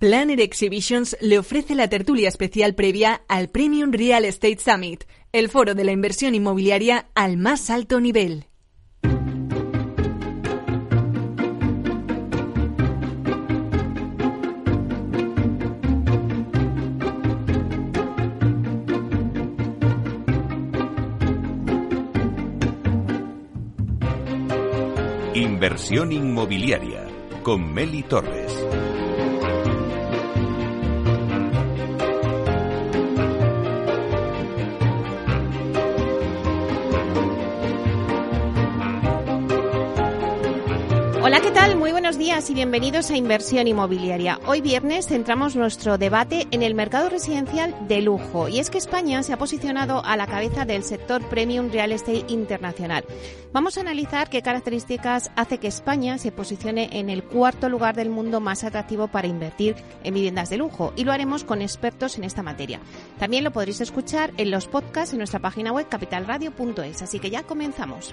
Planner Exhibitions le ofrece la tertulia especial previa al Premium Real Estate Summit, el foro de la inversión inmobiliaria al más alto nivel. Inversión inmobiliaria con Meli Torres. Buenos días y bienvenidos a Inversión Inmobiliaria. Hoy viernes centramos nuestro debate en el mercado residencial de lujo y es que España se ha posicionado a la cabeza del sector premium real estate internacional. Vamos a analizar qué características hace que España se posicione en el cuarto lugar del mundo más atractivo para invertir en viviendas de lujo y lo haremos con expertos en esta materia. También lo podréis escuchar en los podcasts en nuestra página web capitalradio.es, así que ya comenzamos.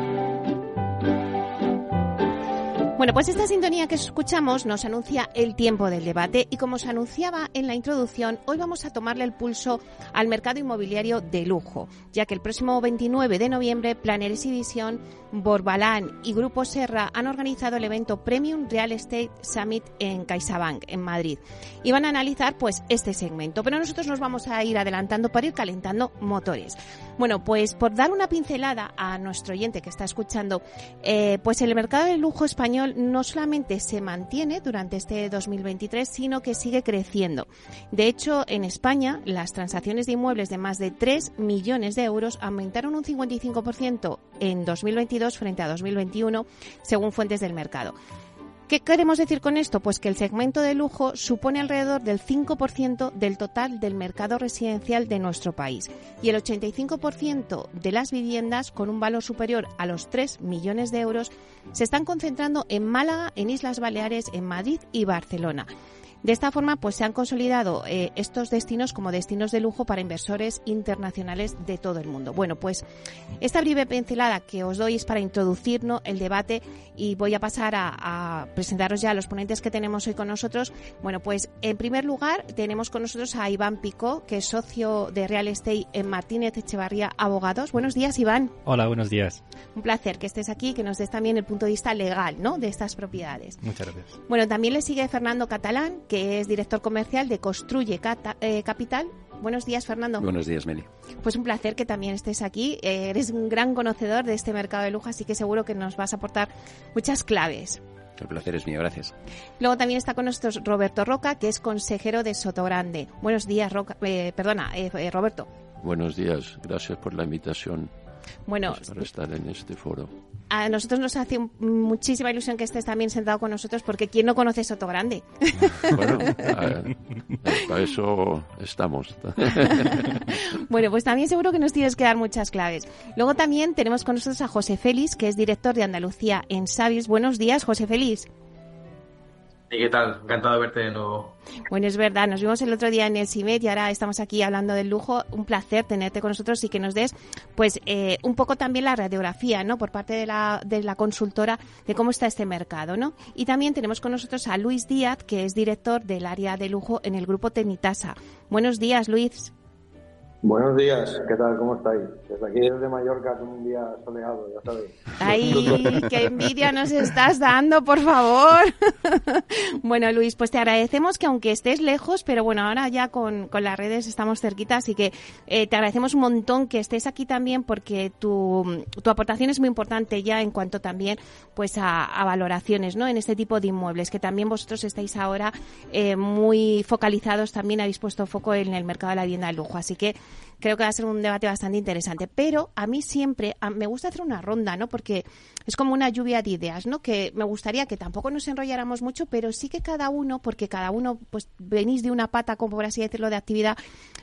Bueno, pues esta sintonía que escuchamos nos anuncia el tiempo del debate y como se anunciaba en la introducción, hoy vamos a tomarle el pulso al mercado inmobiliario de lujo, ya que el próximo 29 de noviembre Planner Exhibition, Borbalán y Grupo Serra han organizado el evento Premium Real Estate Summit en CaixaBank, en Madrid, y van a analizar pues este segmento, pero nosotros nos vamos a ir adelantando para ir calentando motores. Bueno, pues por dar una pincelada a nuestro oyente que está escuchando, eh, pues el mercado del lujo español no solamente se mantiene durante este 2023, sino que sigue creciendo. De hecho, en España, las transacciones de inmuebles de más de 3 millones de euros aumentaron un 55% en 2022 frente a 2021, según fuentes del mercado. ¿Qué queremos decir con esto? Pues que el segmento de lujo supone alrededor del 5% del total del mercado residencial de nuestro país y el 85% de las viviendas con un valor superior a los 3 millones de euros se están concentrando en Málaga, en Islas Baleares, en Madrid y Barcelona. De esta forma, pues se han consolidado eh, estos destinos como destinos de lujo para inversores internacionales de todo el mundo. Bueno, pues esta breve pincelada que os doy es para introducirnos el debate y voy a pasar a, presentaros ya a los ponentes que tenemos hoy con nosotros. Bueno, pues en primer lugar tenemos con nosotros a Iván Picó, que es socio de Real Estate en Martínez Echevarría Abogados. Buenos días, Iván. Hola, buenos días. Un placer que estés aquí, que nos des también el punto de vista legal, ¿no? De estas propiedades. Muchas gracias. Bueno, también le sigue Fernando Catalán, que es director comercial de Construye eh, Capital. Buenos días, Fernando. Buenos días, Meli. Pues un placer que también estés aquí. Eh, eres un gran conocedor de este mercado de lujo, así que seguro que nos vas a aportar muchas claves. El placer es mío, gracias. Luego también está con nosotros Roberto Roca, que es consejero de Sotogrande. Buenos días, Roca, eh, perdona, Roberto. Buenos días, gracias por la invitación. Bueno, para estar en este foro a nosotros nos hace muchísima ilusión que estés también sentado con nosotros, porque ¿quién no conoce Soto Grande? Bueno, para eso estamos. bueno, pues también seguro que nos tienes que dar muchas claves. Luego también tenemos con nosotros a José Félix, que es director de Andalucía en Sabios. Buenos días, José Félix. ¿Y qué tal? Encantado de verte de nuevo. Bueno, es verdad, nos vimos el otro día en el CIMED y ahora estamos aquí hablando del lujo. Un placer tenerte con nosotros y que nos des pues eh, un poco también la radiografía, ¿no? Por parte de la, de la consultora de cómo está este mercado, ¿no? Y también tenemos con nosotros a Luis Díaz, que es director del área de lujo en el grupo Tenitasa. Buenos días, Luis. Buenos días, ¿qué tal? ¿Cómo estáis? Desde aquí, desde Mallorca, un día soleado, ya sabéis. ¡Ay, qué envidia nos estás dando, por favor! bueno, Luis, pues te agradecemos que aunque estés lejos, pero bueno, ahora ya con, con las redes estamos cerquita, así que eh, te agradecemos un montón que estés aquí también porque tu, tu aportación es muy importante ya en cuanto también pues a, valoraciones, ¿no? En este tipo de inmuebles, que también vosotros estáis ahora eh, muy focalizados, también habéis puesto foco en el mercado de la vivienda de lujo, así que creo que va a ser un debate bastante interesante. Pero a mí siempre me gusta hacer una ronda, ¿no? Porque es como una lluvia de ideas, ¿no? Que me gustaría que tampoco nos enrolláramos mucho, pero sí que cada uno, porque cada uno, pues venís de una pata, como por así decirlo, de actividad,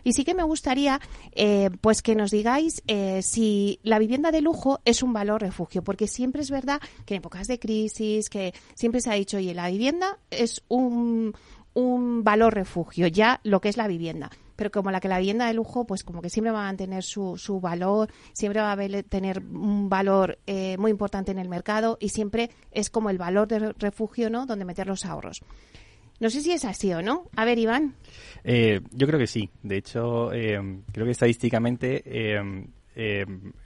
y sí que me gustaría, eh, pues que nos digáis eh, si la vivienda de lujo es un valor refugio, porque siempre es verdad que en épocas de crisis, que siempre se ha dicho, oye, la vivienda es un, un valor refugio, ya lo que es la vivienda pero como la que la vivienda de lujo, pues como que siempre va a mantener su, su valor, siempre va a tener un valor eh, muy importante en el mercado y siempre es como el valor de refugio, ¿no? Donde meter los ahorros. No sé si es así o no. A ver, Iván. Eh, yo creo que sí. De hecho, eh, creo que estadísticamente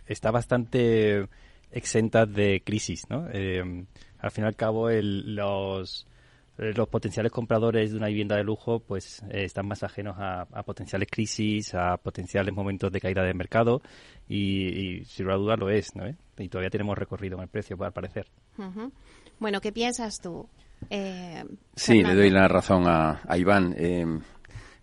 está bastante exenta de crisis, ¿no? al fin y al cabo, el, los eh, los potenciales compradores de una vivienda de lujo pues eh, están más ajenos a, potenciales crisis, a potenciales momentos de caída del mercado y, sin duda lo es, ¿no? Y todavía tenemos recorrido en el precio, al parecer. Bueno, ¿qué piensas tú? Eh, sí, le doy la razón a, a Iván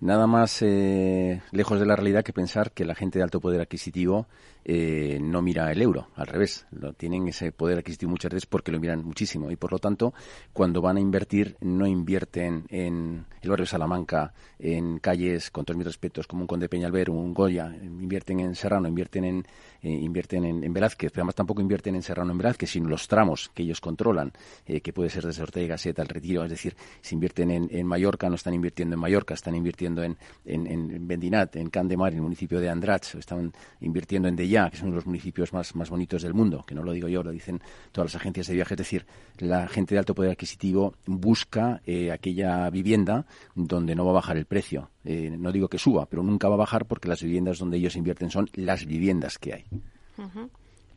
nada más eh, lejos de la realidad que pensar que la gente de alto poder adquisitivo eh, no mira el euro, al revés, lo tienen ese poder adquisitivo muchas veces porque lo miran muchísimo y por lo tanto cuando van a invertir no invierten en el barrio Salamanca, en calles con todos mis respetos como un Conde Peñalver, un Goya, invierten en Serrano, invierten en eh, invierten en, Velázquez, pero además tampoco invierten en Serrano en Velázquez, sino los tramos que ellos controlan, que puede ser desde Ortega Gaseta al Retiro, es decir, si invierten en, Mallorca no están invirtiendo en Mallorca, están invirtiendo en, en, en Bendinat, en Candemar, en el municipio de Andratx, están invirtiendo en Que son los municipios más, más bonitos del mundo, que no lo digo yo, lo dicen todas las agencias de viaje. Es decir, la gente de alto poder adquisitivo busca eh, aquella vivienda donde no va a bajar el precio. Eh, no digo que suba, pero nunca va a bajar porque las viviendas donde ellos invierten son las viviendas que hay.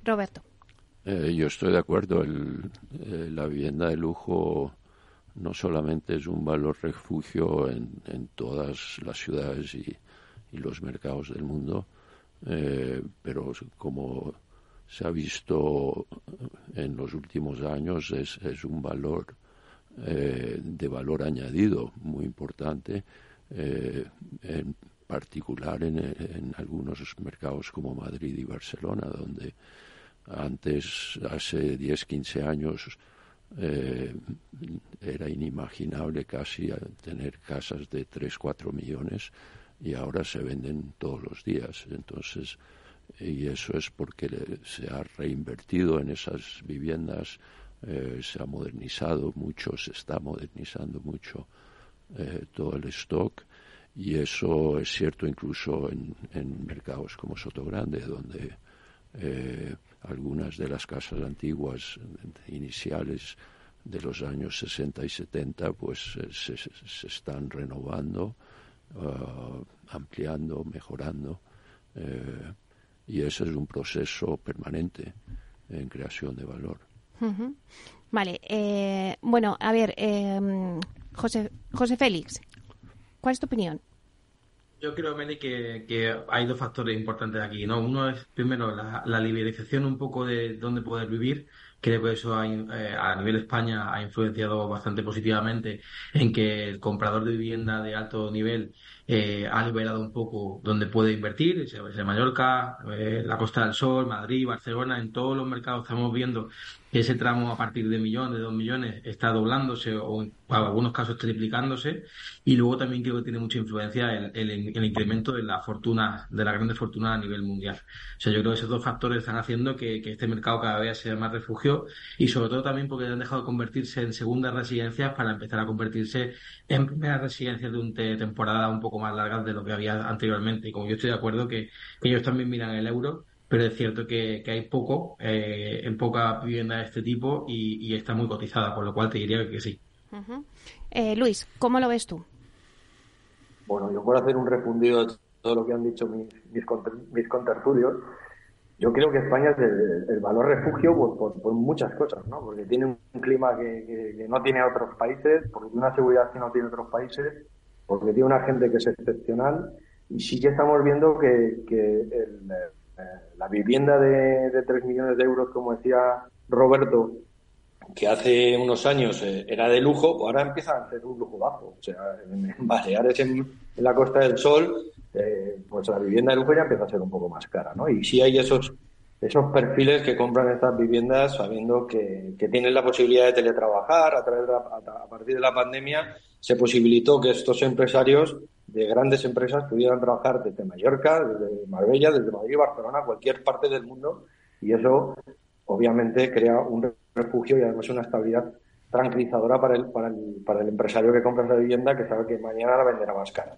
Roberto. Eh, yo estoy de acuerdo. El, la vivienda de lujo no solamente es un valor refugio en, en todas las ciudades y, los mercados del mundo, eh, pero como se ha visto en los últimos años es, es un valor eh, de valor añadido muy importante, eh, en particular en, algunos mercados como Madrid y Barcelona, donde antes, hace 10, 15 años, era inimaginable casi tener casas de 3, 4 millones y ahora se venden todos los días. Entonces, y eso es porque se ha reinvertido en esas viviendas, eh, se ha modernizado mucho, se está modernizando mucho eh, todo el stock y eso es cierto incluso en, mercados como Sotogrande, donde eh, algunas de las casas antiguas iniciales de los años 60 y 70 pues eh, se, están renovando, uh, ampliando, mejorando eh, y ese es un proceso permanente en creación de valor. Vale, eh, bueno, a ver, José, José Félix, ¿cuál es tu opinión? Yo creo, Meli, que, que, hay dos factores importantes aquí. ¿no? Uno es, primero, la, la, liberalización un poco de dónde poder vivir. Creo que eso eh, a nivel España ha influenciado bastante positivamente en que el comprador de vivienda de alto nivel eh, ha liberado un poco dónde puede invertir, en Mallorca, eh, la Costa del Sol, Madrid, Barcelona, en todos los mercados estamos viendo ese tramo a partir de millón, de dos millones, está doblándose o en algunos casos triplicándose. Y luego también creo que tiene mucha influencia el, incremento de la fortuna, de la grande fortuna a nivel mundial. O sea, yo creo que esos dos factores están haciendo que, que este mercado cada vez sea más refugio y sobre todo también porque han dejado de convertirse en segundas residencias para empezar a convertirse en primeras residencias de un temporada un poco más largas de lo que había anteriormente. Y como yo estoy de acuerdo que ellos también miran el euro, pero es cierto que, hay poco, eh, en poca vivienda de este tipo y, está muy cotizada, con lo cual te diría que sí. Eh, Luis, ¿cómo lo ves tú? Bueno, yo por hacer un refundido de todo lo que han dicho mis, mis, contertulios, yo creo que España es el, valor refugio por, muchas cosas, ¿no? Porque tiene un clima que, no tiene otros países, porque tiene una seguridad que no tiene otros países, porque tiene una gente que es excepcional y sí que estamos viendo que, que el, eh, la vivienda de, de 3 millones de euros, como decía Roberto, que hace unos años eh, era de lujo, pues ahora empieza a ser un lujo bajo. O sea, en, Baleares, en, la Costa del Sol, eh, pues la vivienda de lujo ya empieza a ser un poco más cara, ¿no? Y sí hay esos esos perfiles que compran estas viviendas sabiendo que, tienen la posibilidad de teletrabajar a, través a, partir de la pandemia se posibilitó que estos empresarios de grandes empresas pudieran trabajar desde Mallorca, desde Marbella, desde Madrid, Barcelona, cualquier parte del mundo y eso obviamente crea un refugio y además una estabilidad tranquilizadora para el, para el, para el empresario que compra esa vivienda que sabe que mañana la venderá más cara.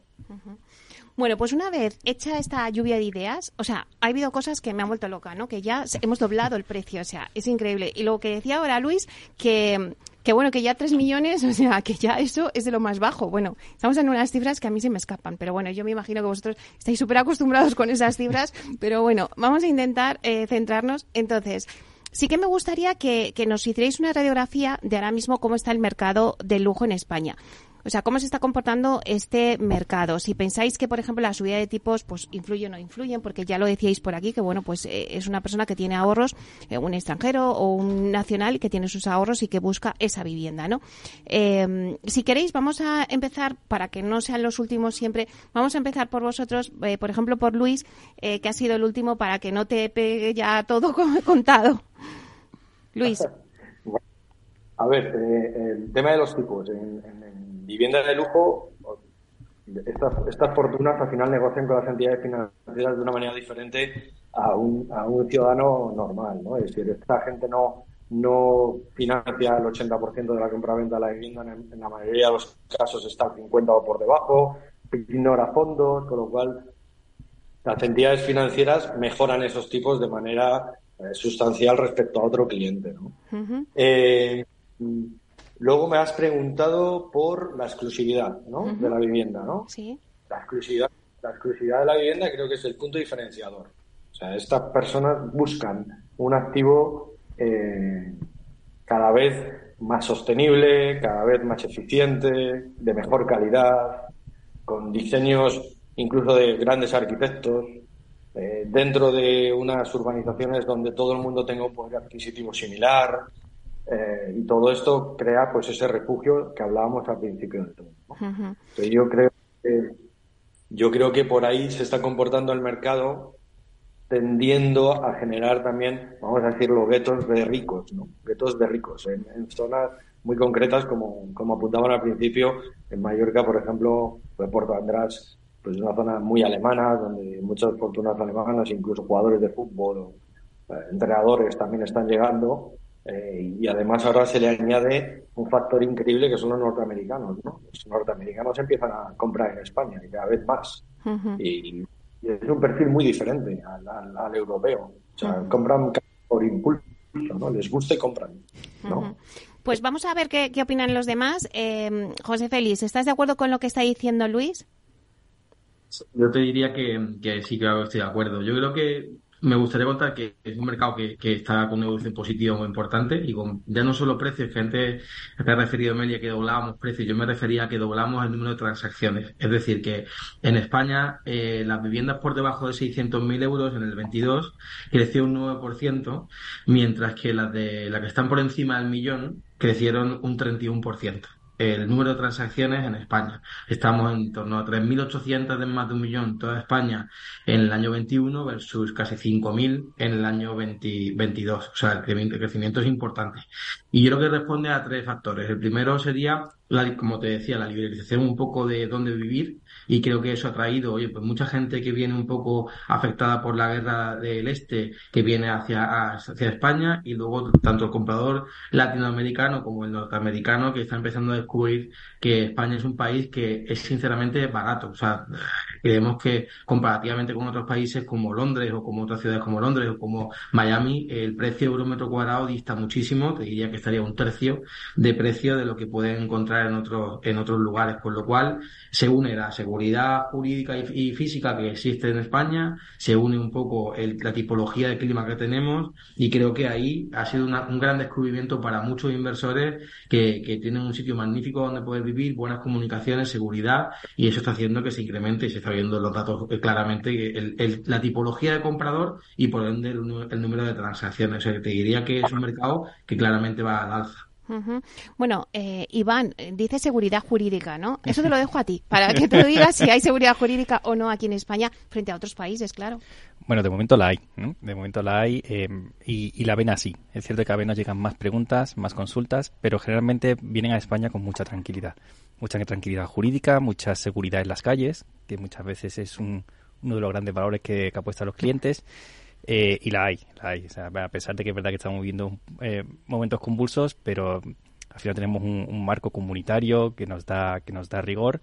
Bueno, pues una vez hecha esta lluvia de ideas, o sea, ha habido cosas que me han vuelto loca, ¿no? Que ya hemos doblado el precio, o sea, es increíble. Y lo que decía ahora Luis, que que bueno, que ya 3 millones, o sea, que ya eso es de lo más bajo. Bueno, estamos en unas cifras que a mí se me escapan, pero bueno, yo me imagino que vosotros estáis súper acostumbrados con esas cifras, pero bueno, vamos a intentar eh, centrarnos. Entonces, sí que me gustaría que, que nos hicierais una radiografía de ahora mismo cómo está el mercado del lujo en España. O sea, ¿cómo se está comportando este mercado? Si pensáis que, por ejemplo, la subida de tipos pues influye o no influyen, porque ya lo decíais por aquí, que bueno, pues eh, es una persona que tiene ahorros, eh, un extranjero o un nacional que tiene sus ahorros y que busca esa vivienda, ¿no? Em, si queréis, vamos a empezar, para que no sean los últimos siempre, vamos a empezar por vosotros, eh, por ejemplo, por Luis, que ha sido el último, para que no te pegue ya todo como he contado. Luis. A ver, el tema de los tipos. En, vivienda de lujo, estas, estas fortunas al final negocian con las entidades financieras de una manera diferente a un, a un ciudadano normal, ¿no? Es decir, esta gente no, no financia el 80% de la compra-venta de la vivienda, en, la mayoría de los casos está al 50 o por debajo, ignora fondos, con lo cual las entidades financieras mejoran esos tipos de manera eh, sustancial respecto a otro cliente. ¿no? Luego me has preguntado por la exclusividad ¿no? de la vivienda, ¿no? Sí. La exclusividad, la exclusividad de la vivienda creo que es el punto diferenciador. O sea, estas personas buscan un activo eh, cada vez más sostenible, cada vez más eficiente, de mejor calidad, con diseños incluso de grandes arquitectos, eh, dentro de unas urbanizaciones donde todo el mundo tenga un poder adquisitivo similar, eh, y todo esto crea pues ese refugio que hablábamos al principio de todo. yo creo que yo creo que por ahí se está comportando el mercado tendiendo a generar también, vamos a decirlo, guetos de ricos, ¿no? Guetos de ricos en, zonas muy concretas como, como apuntaban al principio, en Mallorca, por ejemplo, de Puerto András, pues es una zona muy alemana, donde muchas fortunas alemanas, incluso jugadores de fútbol o eh, entrenadores también están llegando eh, y además ahora se le añade un factor increíble que son los norteamericanos, ¿no? Los norteamericanos empiezan a comprar en España y cada vez más. y, es un perfil muy diferente al, europeo. O sea, compran por impulso, ¿no? Les gusta y compran, ¿no? Pues vamos a ver qué, opinan los demás. Eh, José Félix, ¿estás de acuerdo con lo que está diciendo Luis? Yo te diría que, que sí, que estoy de acuerdo. Yo creo que me gustaría contar que es un mercado que, está con una evolución positiva muy importante y con ya no solo precios, que antes me ha referido Melia que doblábamos precios, yo me refería a que doblamos el número de transacciones. Es decir, que en España eh, las viviendas por debajo de 600.000 euros en el 22 creció un 9%, mientras que las de las que están por encima del millón crecieron un 31% el número de transacciones en España. Estamos en torno a 3.800 de más de un millón en toda España en el año 21 versus casi 5.000 en el año 2022. O sea, el crecimiento es importante. Y yo creo que responde a tres factores. El primero sería, la, como te decía, la liberalización un poco de dónde vivir y creo que eso ha traído, oye, pues mucha gente que viene un poco afectada por la guerra del este, que viene hacia, hacia España y luego tanto el comprador latinoamericano como el norteamericano que está empezando a descubrir que España es un país que es sinceramente barato. O sea, creemos que comparativamente con otros países como Londres o como otras ciudades como Londres o como Miami, el precio euro metro cuadrado dista muchísimo, te diría que estaría un tercio de precio de lo que pueden encontrar en otros, en otros lugares, con lo cual se une la seguridad jurídica y, física que existe en España, se une un poco la tipología de clima que tenemos y creo que ahí ha sido un gran descubrimiento para muchos inversores que, que tienen un sitio magnífico donde poder vivir, buenas comunicaciones, seguridad y eso está haciendo que se incremente y se está viendo los datos eh, claramente la tipología de comprador y por ende el, número de transacciones. O sea, te diría que es un mercado que claramente va al alza. Bueno, eh, Iván, eh, dice seguridad jurídica, ¿no? Eso te lo dejo a ti, para que tú digas si hay seguridad jurídica o no aquí en España frente a otros países, claro. Bueno, de momento la hay, De momento la hay eh, y, la ven así. Es cierto que a veces nos llegan más preguntas, más consultas, pero generalmente vienen a España con mucha tranquilidad. Mucha tranquilidad jurídica, mucha seguridad en las calles, que muchas veces es uno de los grandes valores que, que apuestan los clientes. Eh, y la hay, la hay. a pesar de que es verdad que estamos viviendo eh, momentos convulsos, pero al final tenemos un, marco comunitario que nos da, que nos da rigor.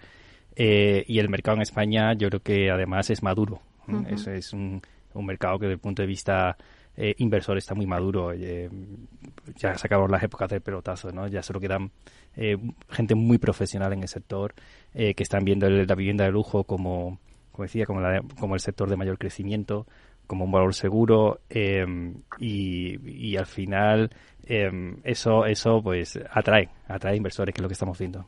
Eh, y el mercado en España yo creo que además es maduro. es un, mercado que desde el punto de vista inversor está muy maduro. ya sacamos las épocas del pelotazo, ¿no? Ya solo quedan gente muy profesional en el sector que están viendo la vivienda de lujo como, como decía, como, como el sector de mayor crecimiento como un valor seguro em, y, al final em, eso eso pues atrae atrae inversores que es lo que estamos viendo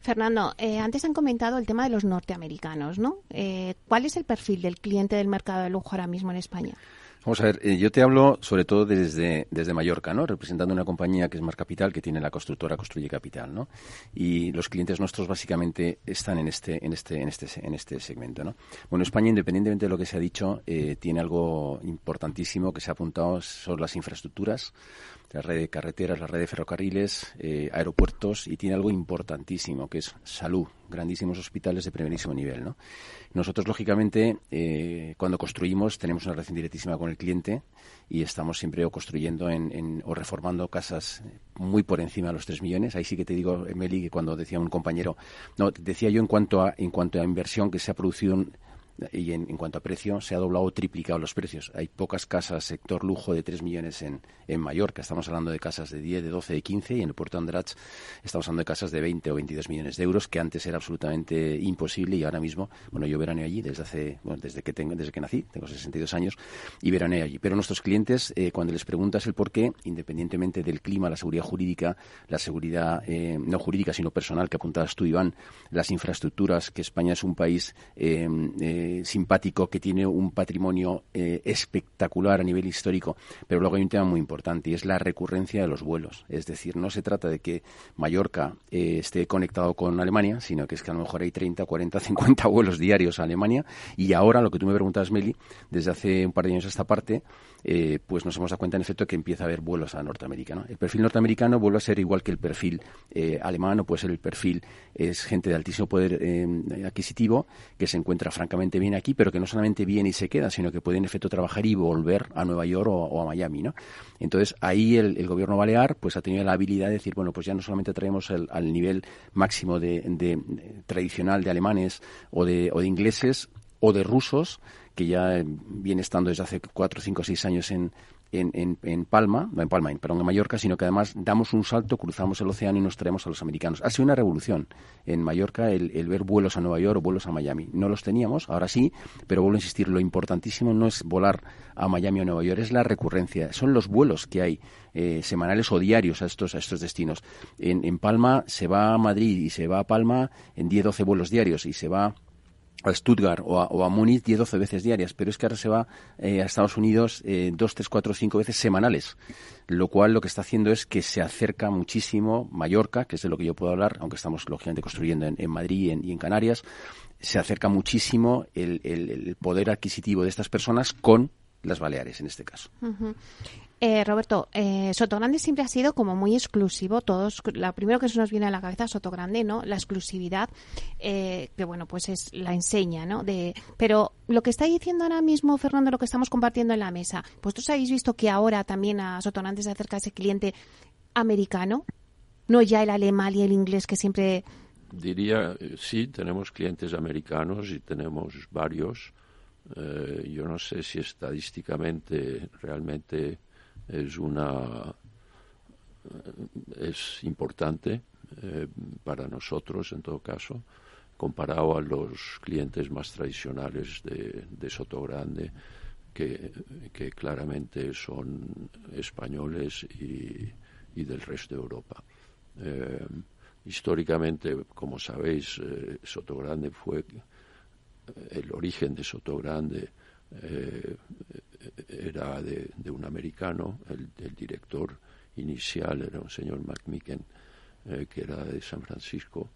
Fernando, eh, antes han comentado el tema de los norteamericanos, ¿no? Eh, ¿Cuál es el perfil del cliente del mercado de lujo ahora mismo en España? Vamos a ver, eh, yo te hablo sobre todo desde, desde Mallorca, ¿no? Representando una compañía que es Mar Capital, que tiene la constructora Construye Capital, ¿no? Y los clientes nuestros básicamente están en este, en este, en este, en este segmento, ¿no? Bueno, España, independientemente de lo que se ha dicho, eh, tiene algo importantísimo que se ha apuntado sobre las infraestructuras la red de carreteras, la red de ferrocarriles, eh, aeropuertos y tiene algo importantísimo que es salud, grandísimos hospitales de primerísimo nivel. ¿no? Nosotros, lógicamente, eh, cuando construimos tenemos una relación directísima con el cliente y estamos siempre o construyendo en, o reformando casas muy por encima de los 3 millones. Ahí sí que te digo, Meli, que cuando decía un compañero, no, decía yo en cuanto a, en cuanto a inversión que se ha producido y en, cuanto a precio se ha doblado o triplicado los precios. Hay pocas casas sector lujo de 3 millones en, en Mallorca. Estamos hablando de casas de 10, de 12, de 15 y en el puerto Andratx estamos hablando de casas de 20 o 22 millones de euros que antes era absolutamente imposible y ahora mismo, bueno, yo veraneo allí desde hace, bueno, desde que tengo, desde que nací, tengo 62 años y veraneo allí. Pero nuestros clientes, eh, cuando les preguntas el por qué, independientemente del clima, la seguridad jurídica, la seguridad eh, no jurídica sino personal que apuntabas tú, Iván, las infraestructuras, que España es un país eh, simpático, que tiene un patrimonio eh, espectacular a nivel histórico, pero luego hay un tema muy importante y es la recurrencia de los vuelos. Es decir, no se trata de que Mallorca eh, esté conectado con Alemania, sino que es que a lo mejor hay 30, 40, 50 vuelos diarios a Alemania y ahora, lo que tú me preguntas, Meli, desde hace un par de años a esta parte, eh, pues nos hemos dado cuenta en efecto que empieza a haber vuelos a Norteamérica. El perfil norteamericano vuelve a ser igual que el perfil eh, alemán o puede ser el perfil, es gente de altísimo poder eh, adquisitivo que se encuentra francamente bien aquí, pero que no solamente viene y se queda, sino que puede en efecto trabajar y volver a Nueva York o, a Miami. ¿no? Entonces ahí el, gobierno balear pues ha tenido la habilidad de decir, bueno, pues ya no solamente traemos el, al nivel máximo de, tradicional de alemanes o de, o de ingleses o de rusos, que ya viene estando desde hace cuatro, cinco, seis años en, en, en, Palma, no en Palma, en, perdón, en Mallorca, sino que además damos un salto, cruzamos el océano y nos traemos a los americanos. Ha sido una revolución en Mallorca el, el, ver vuelos a Nueva York o vuelos a Miami. No los teníamos, ahora sí, pero vuelvo a insistir, lo importantísimo no es volar a Miami o Nueva York, es la recurrencia, son los vuelos que hay eh, semanales o diarios a estos, a estos destinos. En, en Palma se va a Madrid y se va a Palma en 10-12 vuelos diarios y se va a Stuttgart o a, o a Múnich 10-12 veces diarias, pero es que ahora se va eh, a Estados Unidos eh, 2, 3, 4, 5 veces semanales, lo cual lo que está haciendo es que se acerca muchísimo Mallorca, que es de lo que yo puedo hablar, aunque estamos lógicamente construyendo en, Madrid y en, y en, Canarias, se acerca muchísimo el, el, poder adquisitivo de estas personas con las Baleares en este caso. Eh, Roberto, eh, Sotogrande siempre ha sido como muy exclusivo. Todos, la primero que se nos viene a la cabeza es Sotogrande, ¿no? La exclusividad, eh, que bueno, pues es la enseña, ¿no? De, pero lo que está diciendo ahora mismo, Fernando, lo que estamos compartiendo en la mesa, vosotros habéis visto que ahora también a Sotogrande se acerca ese cliente americano, no ya el alemán y el inglés que siempre. Diría, eh, sí, tenemos clientes americanos y tenemos varios. Eh, yo no sé si estadísticamente realmente es una es importante eh, para nosotros en todo caso comparado a los clientes más tradicionales de, de Sotogrande que, que, claramente son españoles y, y, del resto de Europa. Eh, históricamente, como sabéis, eh, Sotogrande fue el origen de Sotogrande eh, era de, un americano, el, director inicial era un señor McMicken, eh, que era de San Francisco,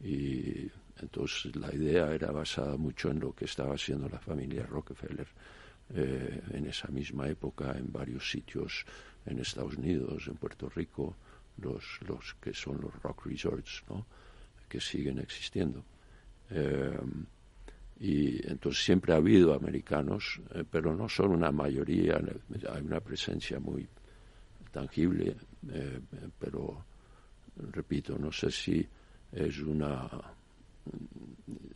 y entonces la idea era basada mucho en lo que estaba haciendo la familia Rockefeller eh, en esa misma época en varios sitios en Estados Unidos, en Puerto Rico, los, los que son los rock resorts, ¿no? que siguen existiendo. Eh, y entonces siempre ha habido americanos, eh, pero no son una mayoría, hay una presencia muy tangible, eh, pero repito, no sé si es una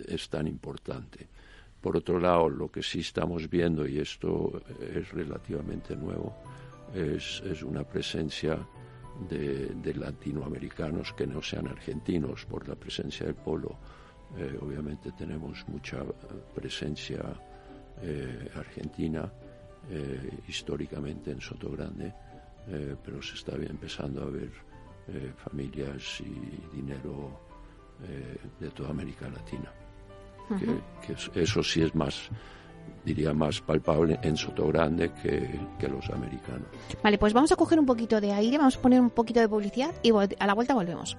es tan importante. Por otro lado, lo que sí estamos viendo, y esto es relativamente nuevo, es, es una presencia de, latinoamericanos que no sean argentinos por la presencia del polo. Eh, obviamente tenemos mucha presencia eh, argentina eh, históricamente en Soto Grande, pero se está empezando a ver familias y dinero de toda América Latina. que, eso sí es más diría, más palpable en Sotogrande que, que los americanos. Vale, pues vamos a coger un poquito de aire, vamos a poner un poquito de publicidad y a la vuelta volvemos.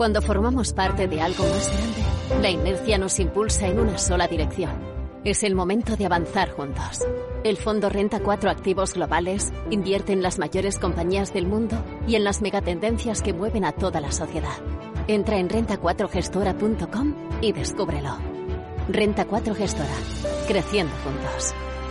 Cuando formamos parte de algo más grande, la inercia nos impulsa en una sola dirección. Es el momento de avanzar juntos. El fondo Renta 4 Activos Globales invierte en las mayores compañías del mundo y en las megatendencias que mueven a toda la sociedad. Entra en renta4gestora.com y descúbrelo. Renta 4 Gestora. Creciendo juntos.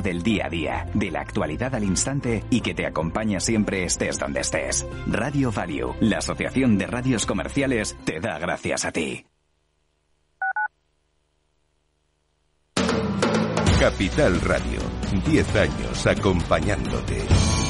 del día a día, de la actualidad al instante y que te acompaña siempre estés donde estés. Radio Value, la Asociación de Radios Comerciales, te da gracias a ti. Capital Radio, 10 años acompañándote.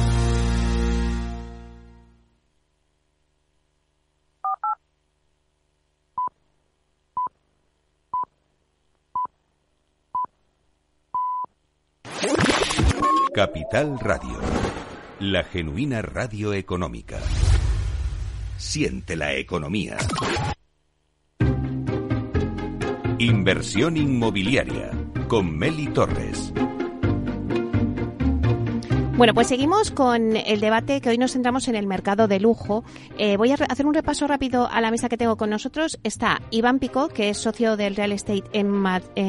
Capital Radio, la genuina radio económica. Siente la economía. Inversión inmobiliaria con Meli Torres. Bueno, pues seguimos con el debate que hoy nos centramos en el mercado de lujo. Eh, voy a hacer un repaso rápido a la mesa que tengo con nosotros. Está Iván Pico, que es socio del real estate en,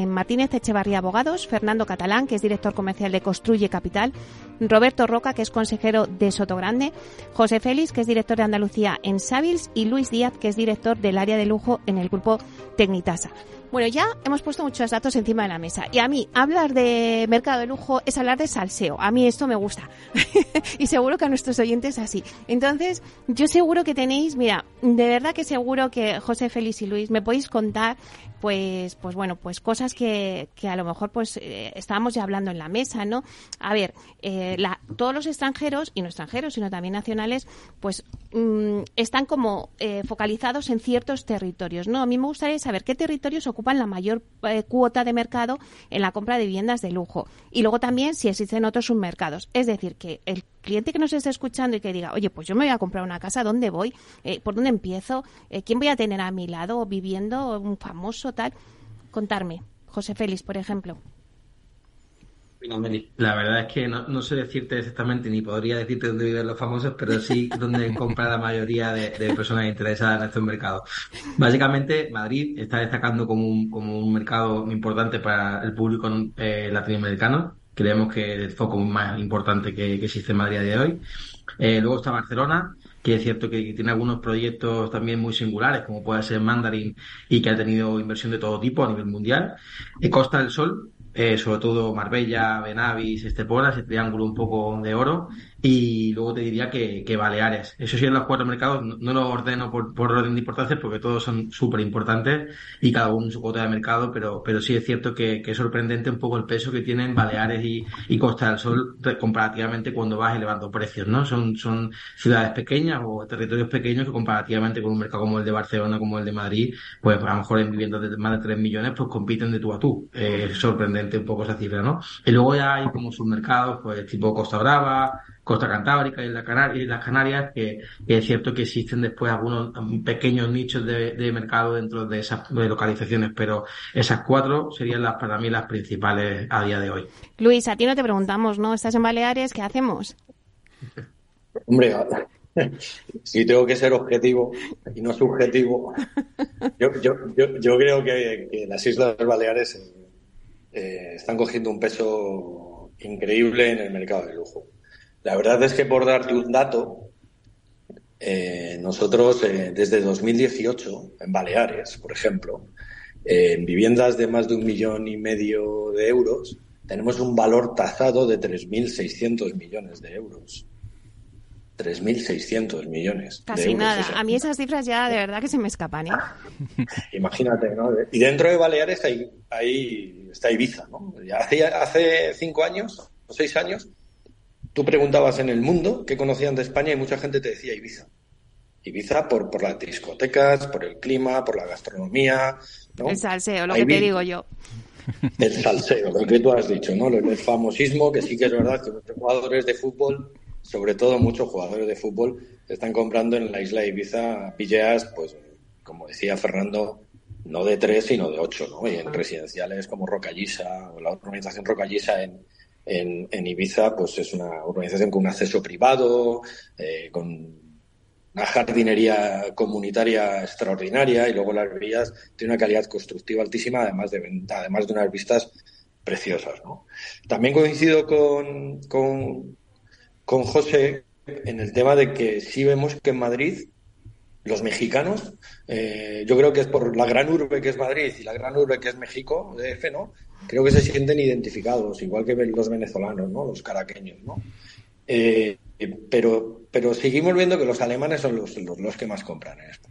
Martínez Echevarría Abogados, Fernando Catalán, que es director comercial de Construye Capital, Roberto Roca, que es consejero de Sotogrande, José Félix, que es director de Andalucía en Savils, y Luis Díaz, que es director del área de lujo en el grupo Tecnitasa. Bueno, ya hemos puesto muchos datos encima de la mesa. Y a mí, hablar de mercado de lujo es hablar de salseo. A mí esto me gusta. y seguro que a nuestros oyentes así. Entonces, yo seguro que tenéis, mira, de verdad que seguro que José Félix y Luis me podéis contar pues, pues bueno, pues cosas que, que a lo mejor pues eh, estábamos ya hablando en la mesa, ¿no? A ver, eh, todos los extranjeros, y no extranjeros, sino también nacionales, pues mm, están como eh, focalizados en ciertos territorios, ¿no? A mí me gustaría saber qué territorios ocupan la mayor cuota de mercado en la compra de viviendas de lujo. Y luego también si existen otros submercados. Es decir, que el cliente que nos esté escuchando y que diga, oye, pues yo me voy a comprar una casa, ¿dónde voy? ¿Por dónde empiezo? ¿Quién voy a tener a mi lado viviendo? ¿Un famoso? tal, contarme. José Félix, por ejemplo. La verdad es que no, sé decirte exactamente, ni podría decirte dónde viven los famosos, pero sí dónde compra la mayoría de, personas interesadas en estos mercados. Básicamente, Madrid está destacando como un, como un mercado importante para el público eh, latinoamericano. Creemos que es el foco más importante que, existe en Madrid a día de hoy. Eh, luego está Barcelona, que es cierto que tiene algunos proyectos también muy singulares, como puede ser Mandarin, y que ha tenido inversión de todo tipo a nivel mundial. Eh, Costa del Sol, eh, sobre todo Marbella, Benavis, Estepona, ese triángulo un poco de oro, y luego te diría que, que Baleares. Eso sí, en los cuatro mercados no, los ordeno por, por, orden de importancia porque todos son súper importantes y cada uno en su cuota de mercado, pero, pero sí es cierto que, que, es sorprendente un poco el peso que tienen Baleares y, y Costa del Sol comparativamente cuando vas elevando precios, ¿no? Son, son ciudades pequeñas o territorios pequeños que comparativamente con un mercado como el de Barcelona, como el de Madrid, pues a lo mejor en viviendas de más de 3 millones, pues compiten de tú a tú. Es sorprendente un poco esa cifra, ¿no? Y luego ya hay como submercados, pues tipo Costa Brava, Costa Cantábrica y, la las Canarias, que, es cierto que existen después algunos pequeños nichos de, mercado dentro de esas localizaciones, pero esas cuatro serían las para mí las principales a día de hoy. Luis, a ti no te preguntamos, ¿no? ¿Estás en Baleares? ¿Qué hacemos? Hombre, si tengo que ser objetivo y no subjetivo, yo, yo, yo, creo que, las Islas Baleares eh, están cogiendo un peso increíble en el mercado de lujo. La verdad es que por darte un dato, eh, nosotros eh, desde 2018, en Baleares, por ejemplo, en viviendas de más de un millón y medio de euros, tenemos un valor tasado de 3.600 millones de euros. 3.600 millones. Casi nada. A mí esas cifras ya de verdad que se me escapan. ¿eh? Imagínate, ¿no? Y dentro de Baleares hay, hay, está Ibiza, ¿no? Hace, hace cinco años o seis años Tú preguntabas en el mundo qué conocían de España y mucha gente te decía Ibiza. Ibiza por, por las discotecas, por el clima, por la gastronomía. ¿no? El salseo, lo que te digo yo. El salseo, lo que tú has dicho, ¿no? El famosismo, que sí que es verdad que muchos jugadores de fútbol, sobre todo muchos jugadores de fútbol, están comprando en la isla de Ibiza pilleas, pues, como decía Fernando, no de tres, sino de ocho, ¿no? Y en residenciales como Rocallisa o la organización Rocallisa en, en, Ibiza, pues es una organización con un acceso privado, eh, con una jardinería comunitaria extraordinaria y luego las vías tiene una calidad constructiva altísima, además de, además de unas vistas preciosas. ¿no? También coincido con, con, con José en el tema de que sí vemos que en Madrid los mexicanos, eh, yo creo que es por la gran urbe que es Madrid y la gran urbe que es México, DF, ¿no? Creo que se sienten identificados, igual que los venezolanos, ¿no? Los caraqueños, ¿no? Eh, pero, pero seguimos viendo que los alemanes son los, los, que más compran en esto.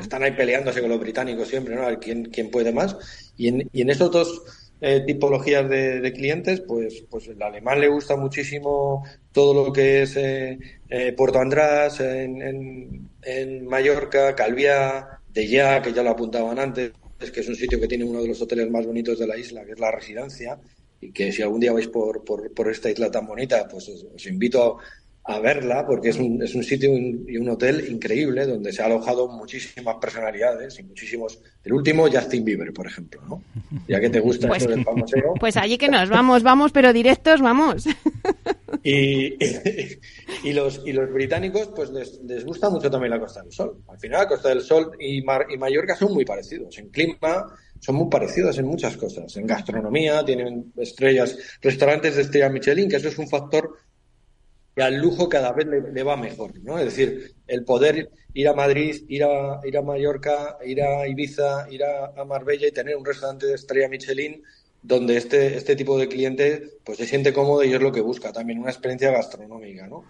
Están ahí peleándose con los británicos siempre, ¿no? A ver quién, quién puede más. Y en, y en estos dos eh, tipologías de, clientes, pues, pues el alemán le gusta muchísimo todo lo que es eh, eh, Puerto András en, en, Mallorca, Calviá, De Ya, que ya lo apuntaban antes, que es un sitio que tiene uno de los hoteles más bonitos de la isla, que es la residencia, y que si algún día vais por, por, por esta isla tan bonita, pues os, invito a verla porque es un, es un sitio y un hotel increíble donde se ha alojado muchísimas personalidades y muchísimos. El último, Justin Bieber, por ejemplo, ¿no? Ya que te gusta pues, eso del famoseo. Pues allí que nos vamos, vamos, pero directos, vamos. Y, y, los, y los británicos, pues les, les, gusta mucho también la Costa del Sol. Al final, la Costa del Sol y, Mar, y Mallorca son muy parecidos. En clima son muy parecidos en muchas cosas. En gastronomía tienen estrellas, restaurantes de estrella Michelin, que eso es un factor que al lujo cada vez le, va mejor, ¿no? Es decir, el poder ir a Madrid, ir a, ir a Mallorca, ir a Ibiza, ir a, Marbella y tener un restaurante de estrella Michelin donde este, este tipo de cliente pues se siente cómodo y es lo que busca también, una experiencia gastronómica, ¿no?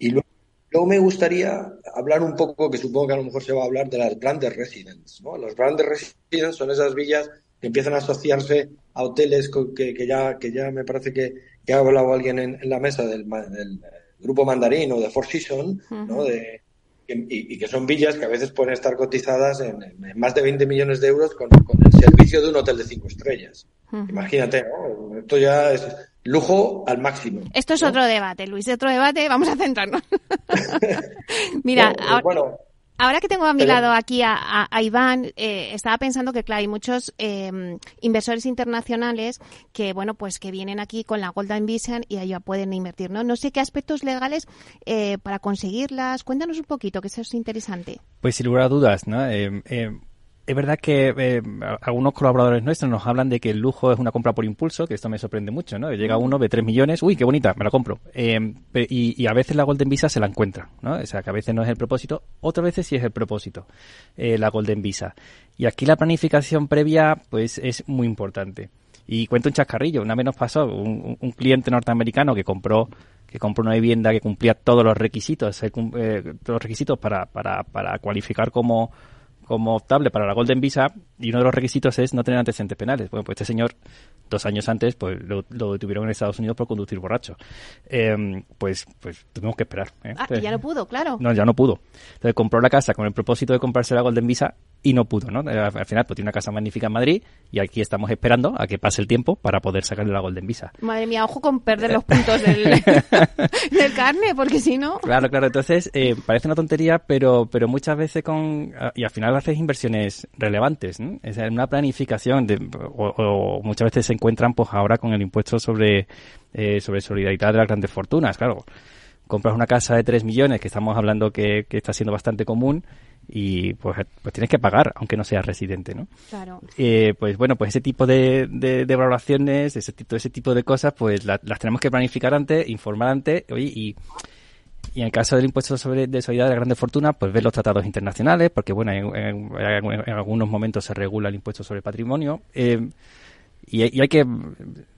Y luego, me gustaría hablar un poco, que supongo que a lo mejor se va a hablar de las branded residents, ¿no? Los branded residents son esas villas que empiezan a asociarse a hoteles que, que ya, que ya me parece que, que ha hablado alguien en, la mesa del, del Grupo Mandarín o de Four Seasons, ¿no? De, y, que son villas que a veces pueden estar cotizadas en, más de 20 millones de euros con, el servicio de un hotel de cinco estrellas. Imagínate, ¿no? Esto ya es lujo al máximo. Esto es otro debate, Luis, otro debate, vamos a centrarnos. Mira, bueno, Ahora que tengo a mi lado aquí a, Iván, eh, estaba pensando que, claro, hay muchos em, inversores internacionales que, bueno, pues que vienen aquí con la Golden Vision y allá pueden invertir, ¿no? No sé qué aspectos legales eh, para conseguirlas. Cuéntanos un poquito, que eso es interesante. Pues sin lugar a dudas, ¿no? Es verdad que eh, algunos colaboradores nuestros nos hablan de que el lujo es una compra por impulso, que esto me sorprende mucho, ¿no? Llega uno, ve 3 millones, uy, qué bonita, me la compro. Eh, y, a veces la Golden Visa se la encuentra, ¿no? O sea, que a veces no es el propósito, otras veces sí es el propósito, eh, la Golden Visa. Y aquí la planificación previa, pues, es muy importante. Y cuento un chascarrillo, una vez nos pasó un, cliente norteamericano que compró que compró una vivienda que cumplía todos los requisitos, todos los requisitos para, para, para cualificar como como optable para la Golden Visa y uno de los requisitos es no tener antecedentes penales. Bueno, pues este señor, dos años antes, pues lo, detuvieron en Estados Unidos por conducir borracho. Em, pues, pues tuvimos que esperar. ¿eh? Ah, y ya no pudo, claro. No, ya no pudo. Entonces compró la casa con el propósito de comprarse la Golden Visa y no pudo, ¿no? Al final, pues tiene una casa magnífica en Madrid y aquí estamos esperando a que pase el tiempo para poder sacarle la Golden Visa. Madre mía, ojo con perder los puntos del, del carne, porque si no... Claro, claro. Entonces, eh, parece una tontería, pero, pero muchas veces con... Y al final haces inversiones relevantes, ¿no? Es una planificación de, o, muchas veces se encuentran pues ahora con el impuesto sobre, eh, sobre solidaridad de las grandes fortunas, claro. Compras una casa de 3 millones, que estamos hablando que, que está siendo bastante común, y pues, pues tienes que pagar, aunque no seas residente, ¿no? Claro. Eh, pues bueno, pues ese tipo de, de, de valoraciones, ese tipo, ese tipo de cosas, pues las tenemos que planificar antes, informar antes, oye, y, y en el caso del impuesto sobre de solidaridad de la grandes fortunas, pues ver los tratados internacionales, porque bueno, en, en, algunos momentos se regula el impuesto sobre patrimonio. Eh, y, hay que,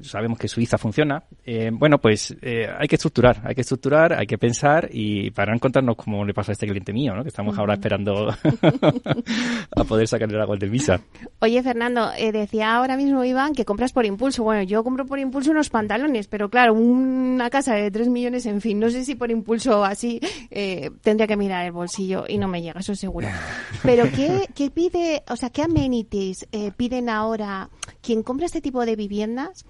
sabemos que Suiza funciona, eh, bueno, pues eh, hay que estructurar, hay que estructurar, hay que pensar y para no encontrarnos como le pasa a este cliente mío, ¿no? que estamos ahora esperando a poder sacarle la del Visa. Oye, Fernando, eh, decía ahora mismo Iván que compras por impulso. Bueno, yo compro por impulso unos pantalones, pero claro, una casa de 3 millones, en fin, no sé si por impulso así tendría que mirar el bolsillo y no me llega, eso seguro. Pero ¿qué, qué pide, o sea, qué amenities piden ahora quien compra este tipo de viviendas,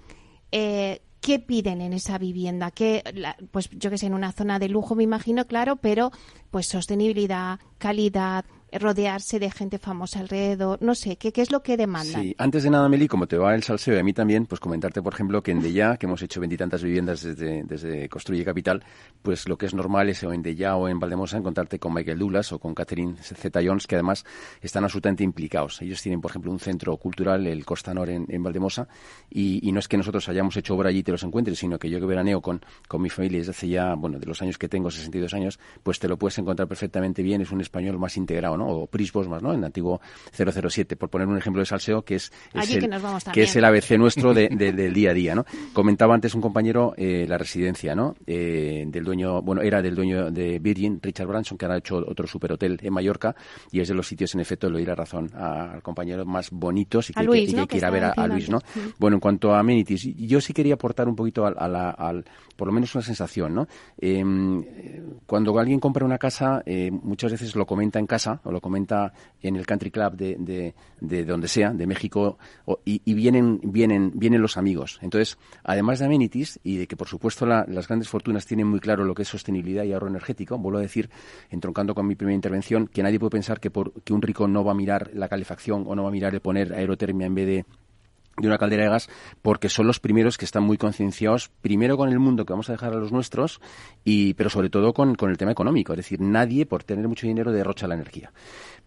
eh, ¿qué piden en esa vivienda? ¿Qué, pues yo que sé, en una zona de lujo me imagino, claro, pero pues sostenibilidad, calidad, rodearse de gente famosa alrededor? No sé, ¿qué, qué es lo que demandan? Sí, antes de nada, Meli, como te va el salseo y a mí también, pues comentarte, por ejemplo, que en Deya, que hemos hecho veintitantas viviendas desde, desde Construye Capital, pues lo que es normal es en Deya o en Valdemosa encontrarte con Michael Douglas o con Catherine Zeta-Jones, que además están absolutamente implicados. Ellos tienen, por ejemplo, un centro cultural, el Costa Nor en, en Valdemosa, y, y, no es que nosotros hayamos hecho obra allí y te los encuentres, sino que yo que veraneo con, con mi familia desde hace ya, bueno, de los años que tengo, 62 años, pues te lo puedes encontrar perfectamente bien, es un español más integrado, ¿no? O Pris Bosmas, ¿no? En antiguo 007, por poner un ejemplo de salseo, que es, es el, que, que, es el ABC nuestro de, de, del día a día, ¿no? Comentaba antes un compañero eh, la residencia, ¿no? Eh, del dueño, bueno, era del dueño de Virgin, Richard Branson, que ahora ha hecho otro superhotel en Mallorca, y es de los sitios, en efecto, le doy la razón al compañero más bonitos y que, Luis, y que, ¿no? quiera ver a, a, Luis, ¿no? Sí. Bueno, en cuanto a amenities, yo sí quería aportar un poquito a, a la, al, por lo menos una sensación, ¿no? Eh, cuando alguien compra una casa, eh, muchas veces lo comenta en casa lo comenta en el country club de, de, de donde sea, de México, y, y, vienen, vienen, vienen los amigos. Entonces, además de amenities y de que, por supuesto, la, las grandes fortunas tienen muy claro lo que es sostenibilidad y ahorro energético, vuelvo a decir, entroncando con mi primera intervención, que nadie puede pensar que, por, que un rico no va a mirar la calefacción o no va a mirar el poner aerotermia en vez de de una caldera de gas porque son los primeros que están muy concienciados primero con el mundo que vamos a dejar a los nuestros y pero sobre todo con, con el tema económico. Es decir nadie por tener mucho dinero derrocha la energía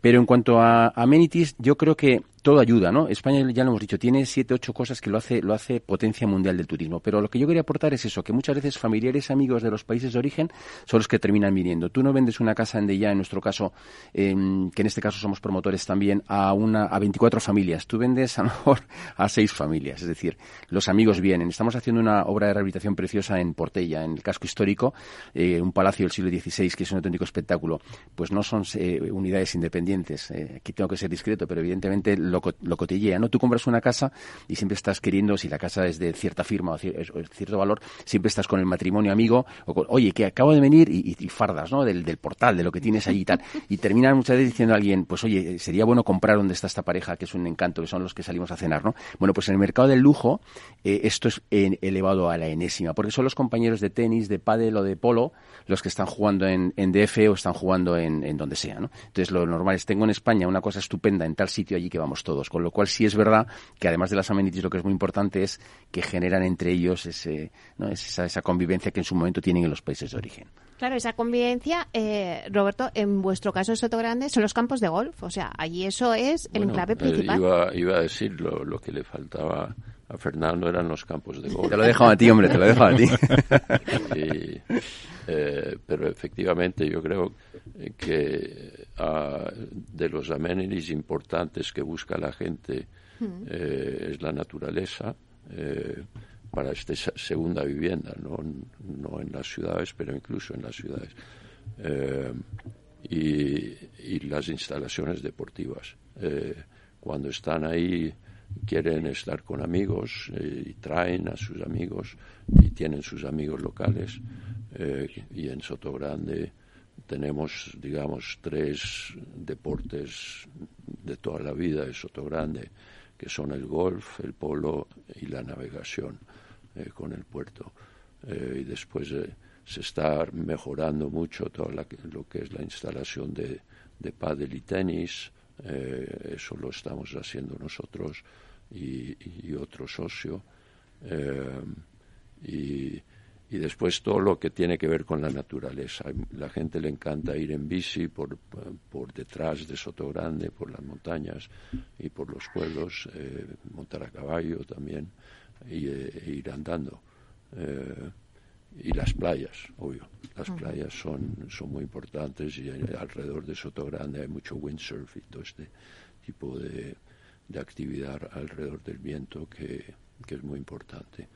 pero en cuanto a amenities yo creo que todo ayuda, ¿no? España, ya lo hemos dicho, tiene siete, ocho cosas que lo hace, lo hace potencia mundial del turismo. Pero lo que yo quería aportar es eso, que muchas veces familiares, amigos de los países de origen son los que terminan viniendo. Tú no vendes una casa en Deya, en nuestro caso, que en este caso somos promotores también, a una, a 24 familias. Tú vendes a lo mejor a seis familias. Es decir, los amigos vienen. Estamos haciendo una obra de rehabilitación preciosa en Portella, en el casco histórico, eh, un palacio del siglo XVI que es un auténtico espectáculo. Pues no son eh, unidades independientes. Aquí tengo que ser discreto, pero evidentemente lo, lo cotillea, ¿no? Tú compras una casa y siempre estás queriendo, si la casa es de cierta firma o cierto valor, siempre estás con el matrimonio amigo, o con, oye, que acabo de venir y, fardas, ¿no? Del, del, portal, de lo que tienes allí y tal. Y terminan muchas veces diciendo a alguien, pues oye, sería bueno comprar donde está esta pareja, que es un encanto, que son los que salimos a cenar, ¿no? Bueno, pues en el mercado del lujo, eh, esto es en, elevado a la enésima, porque son los compañeros de tenis, de pádel o de polo los que están jugando en, en DF o están jugando en, en donde sea, ¿no? Entonces lo normal es, tengo en España una cosa estupenda en tal sitio allí que vamos todos, con lo cual sí es verdad que además de las amenities lo que es muy importante es que generan entre ellos ese, ¿no? esa, esa, convivencia que en su momento tienen en los países de origen. Claro, esa convivencia, eh, Roberto, en vuestro caso en Sotogrande son los campos de golf, o sea, allí eso es el bueno, enclave principal. Eh, iba, iba, a decir lo, lo, que le faltaba a Fernando eran los campos de golf. Te lo he dejado a ti, hombre, te lo he dejado a ti. y, eh, pero efectivamente yo creo que uh, de los amenities importantes que busca la gente eh, es la naturaleza eh, para esta segunda vivienda, no, no, en las ciudades, pero incluso en las ciudades. Eh, y, y, las instalaciones deportivas. cuando están ahí quieren estar con amigos y traen a sus amigos y tienen sus amigos locales. y en Sotogrande tenemos, digamos, tres deportes de toda la de Sotogrande que son el golf, el polo y la navegación eh, con el puerto. Eh, y después eh, se está mejorando mucho todo lo que es la instalación de, de pádel y tenis. eso lo estamos haciendo nosotros y, y otro socio. y y después todo lo que tiene que ver con la naturaleza. La gente le encanta ir en bici por, por detrás de Sotogrande, por las montañas y por los pueblos, eh, montar a caballo también y, eh, e ir andando. Eh, y las playas, obvio. Las playas son, son muy importantes y alrededor de Sotogrande hay mucho windsurf y todo este tipo de, de actividad alrededor del viento que, que es muy importante.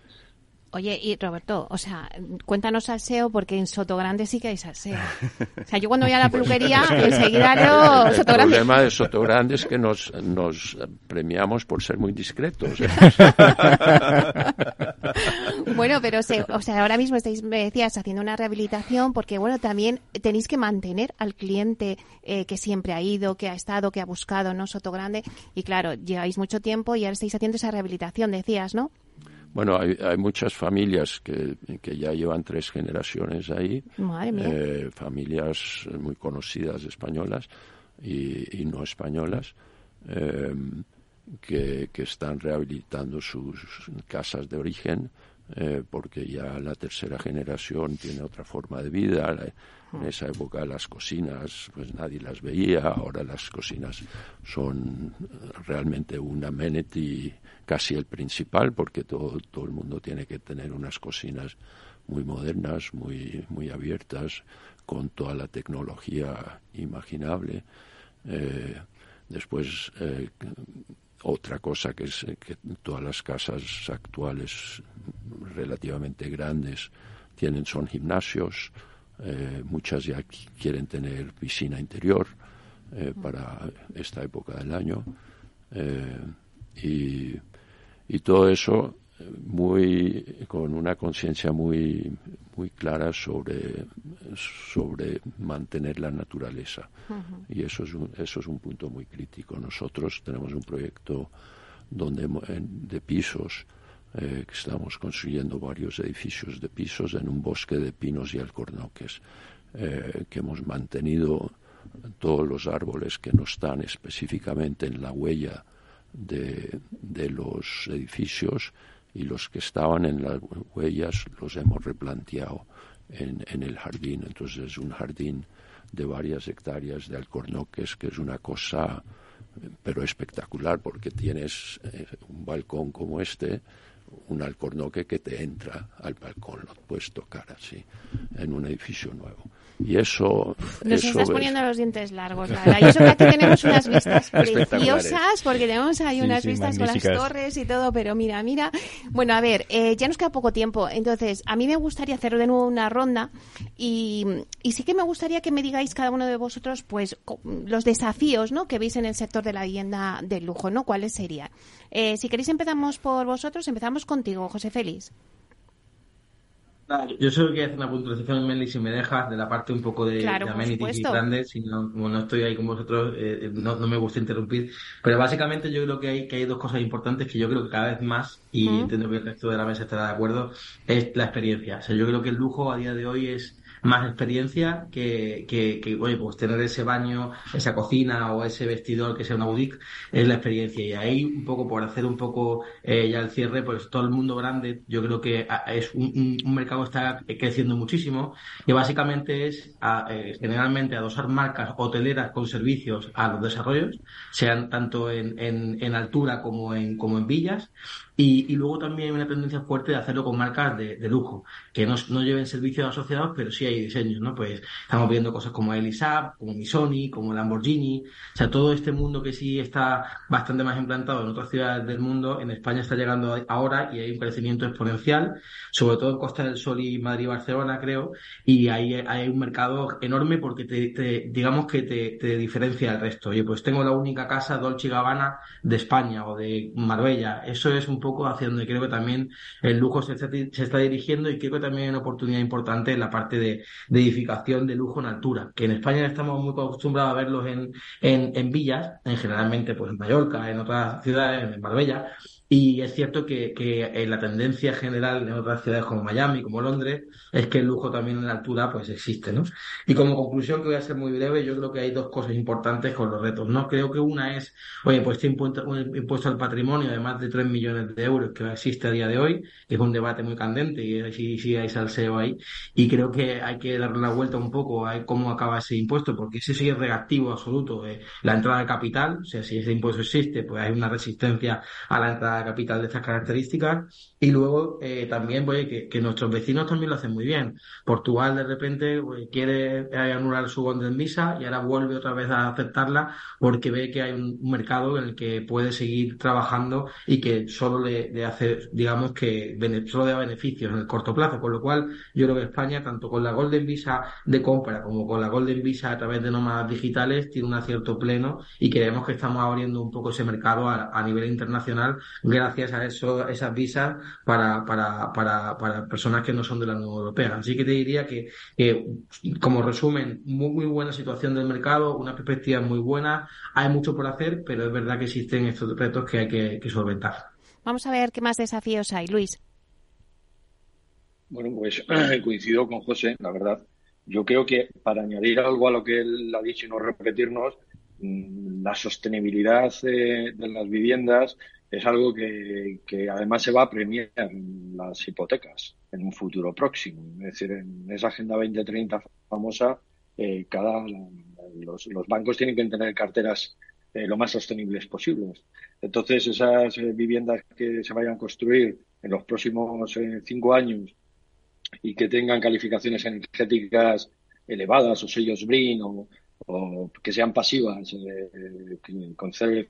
Oye, y Roberto, o sea, cuéntanos salseo porque en Sotogrande sí que hay salseo. O sea, yo cuando voy a la peluquería, enseguida lo Sotogrande. El problema de Sotogrande es que nos, nos premiamos por ser muy discretos. ¿eh? bueno, pero se, o sea, ahora mismo estáis, me decías, haciendo una rehabilitación porque, bueno, también tenéis que mantener al cliente eh, que siempre ha ido, que ha estado, que ha buscado, ¿no? Sotogrande. Y claro, lleváis mucho tiempo y ahora estáis haciendo esa rehabilitación, decías, ¿no? Bueno, hay, hay, muchas familias que, que, ya llevan tres generaciones ahí. Eh, familias muy conocidas españolas, y, no españolas em, que, están rehabilitando sus casas de origen eh, porque ya la tercera generación tiene otra forma de vida. En esa época las cocinas, pues nadie las veía. Ahora las cocinas son realmente un amenity casi el principal, porque todo, todo el mundo tiene que tener unas cocinas muy modernas, muy, muy abiertas, con toda la tecnología imaginable. Eh, después, eh, otra cosa que es que todas las casas actuales relativamente grandes tienen son gimnasios, eh, muchas ya quieren tener piscina interior para esta época del año y, y todo eso muy con una conciencia muy muy clara sobre sobre mantener la naturaleza. Y eso es un, eso es un punto muy crítico. Nosotros tenemos un proyecto donde de pisos eh, estamos construyendo varios edificios de pisos en un bosque de pinos y alcornoques eh, que hemos mantenido todos los árboles que no están específicamente en la huella de, de los edificios y los que estaban en las huellas los hemos replanteado en, en el jardín. Entonces es un jardín de varias hectáreas de alcornoques, que es una cosa pero espectacular porque tienes eh, un balcón como este, un alcornoque que te entra al balcón, lo puedes tocar así en un edificio nuevo. Y eso. Nos estás poniendo los dientes largos, la verdad. Y eso que aquí tenemos unas vistas preciosas, porque tenemos ahí unas vistas con las torres y todo, pero mira, mira. Bueno, a ver, eh, ya nos queda poco tiempo. Entonces, a mí me gustaría hacer de nuevo una ronda y, y sí que me gustaría que me digáis cada uno de vosotros, pues, los desafíos, ¿no? Que veis en el sector de la vivienda del lujo, ¿no? ¿Cuáles serían? Eh, si queréis, empezamos por vosotros. Empezamos contigo, José Félix. Yo solo quería hacer una puntualización, Meli, si me dejas, de la parte un poco de, claro, amenities y grandes, si no, como no estoy ahí con vosotros, eh, eh, no, me gusta interrumpir. Pero básicamente yo creo que hay, que hay dos cosas importantes que yo creo que cada vez más, y entiendo que el resto de la mesa estará de acuerdo, es la experiencia. O sea, yo creo que el lujo a día de hoy es más experiencia que, que, oye, pues tener ese baño, esa cocina o ese vestidor que sea una boutique, es la experiencia. Y ahí, un poco por hacer un poco eh, ya el cierre, pues todo el mundo grande, yo creo que ah, es un, mercado que está creciendo muchísimo y básicamente es a, eh, generalmente adosar marcas hoteleras con servicios a los desarrollos, sean tanto en, en, en altura como en, como en villas, y, luego también hay una tendencia fuerte de hacerlo con marcas de, lujo, que no, no, lleven servicios asociados, pero sí hay diseños, ¿no? Pues estamos viendo cosas como Elisab, como Missoni, como Lamborghini, o sea, todo este mundo que sí está bastante más implantado en otras ciudades del mundo, en España está llegando ahora y hay un crecimiento exponencial, sobre todo en Costa del Sol y Madrid Barcelona, creo, y ahí hay un mercado enorme porque te, te digamos que te, diferencia del resto. Oye, pues tengo la única casa Dolce Gabbana de España o de Marbella, eso es un hacia donde creo que también el lujo se está, se está dirigiendo y creo que también hay una oportunidad importante en la parte de, de, edificación de lujo en altura, que en España estamos muy acostumbrados a verlos en, en, en villas, en generalmente pues en Mallorca, en otras ciudades, en Marbella, y es cierto que, que eh, la tendencia general en otras ciudades como Miami, como Londres, es que el lujo también en la altura pues existe, ¿no? Y como conclusión, que voy a ser muy breve, yo creo que hay dos cosas importantes con los retos, ¿no? Creo que una es, oye, pues este impuesto, un impuesto al patrimonio de más de 3 millones de euros que existe a día de hoy, que es un debate muy candente y sí, sí hay salseo ahí, y creo que hay que darle la vuelta un poco a cómo acaba ese impuesto, porque ese sí es reactivo absoluto. Eh, la entrada de capital, o sea, si ese impuesto existe, pues hay una resistencia a la entrada capital de estas características. Y luego eh, también, pues, que, nuestros vecinos también lo hacen muy bien. Portugal de repente pues, quiere anular su Golden Visa y ahora vuelve otra vez a aceptarla porque ve que hay un, mercado en el que puede seguir trabajando y que solo le, hace, digamos que solo da beneficios en el corto plazo. Con lo cual, yo creo que España, tanto con la Golden Visa de compra como con la Golden Visa a través de nómadas digitales, tiene un acierto pleno y creemos que estamos abriendo un poco ese mercado a nivel internacional gracias a eso, esas visas para, para, para, para personas que no son de la Unión Europea. Así que te diría que, como resumen, muy, muy buena situación del mercado, una perspectiva muy buena, hay mucho por hacer, pero es verdad que existen estos retos que hay que, solventar. Vamos a ver qué más desafíos hay, Luis. Bueno, pues coincido con José, la verdad. Yo creo que para añadir algo a lo que él ha dicho y no repetirnos, mm, la sostenibilidad de las viviendas es algo que, que, además se va a premiar las hipotecas en un futuro próximo. Es decir, en esa Agenda 2030 famosa, eh, cada, los, los, bancos tienen que tener carteras eh, lo más sostenibles posibles. Entonces, esas eh, viviendas que se vayan a construir en los próximos eh, cinco años y que tengan calificaciones energéticas elevadas o sellos BRIN o, o que sean pasivas, eh, con, cero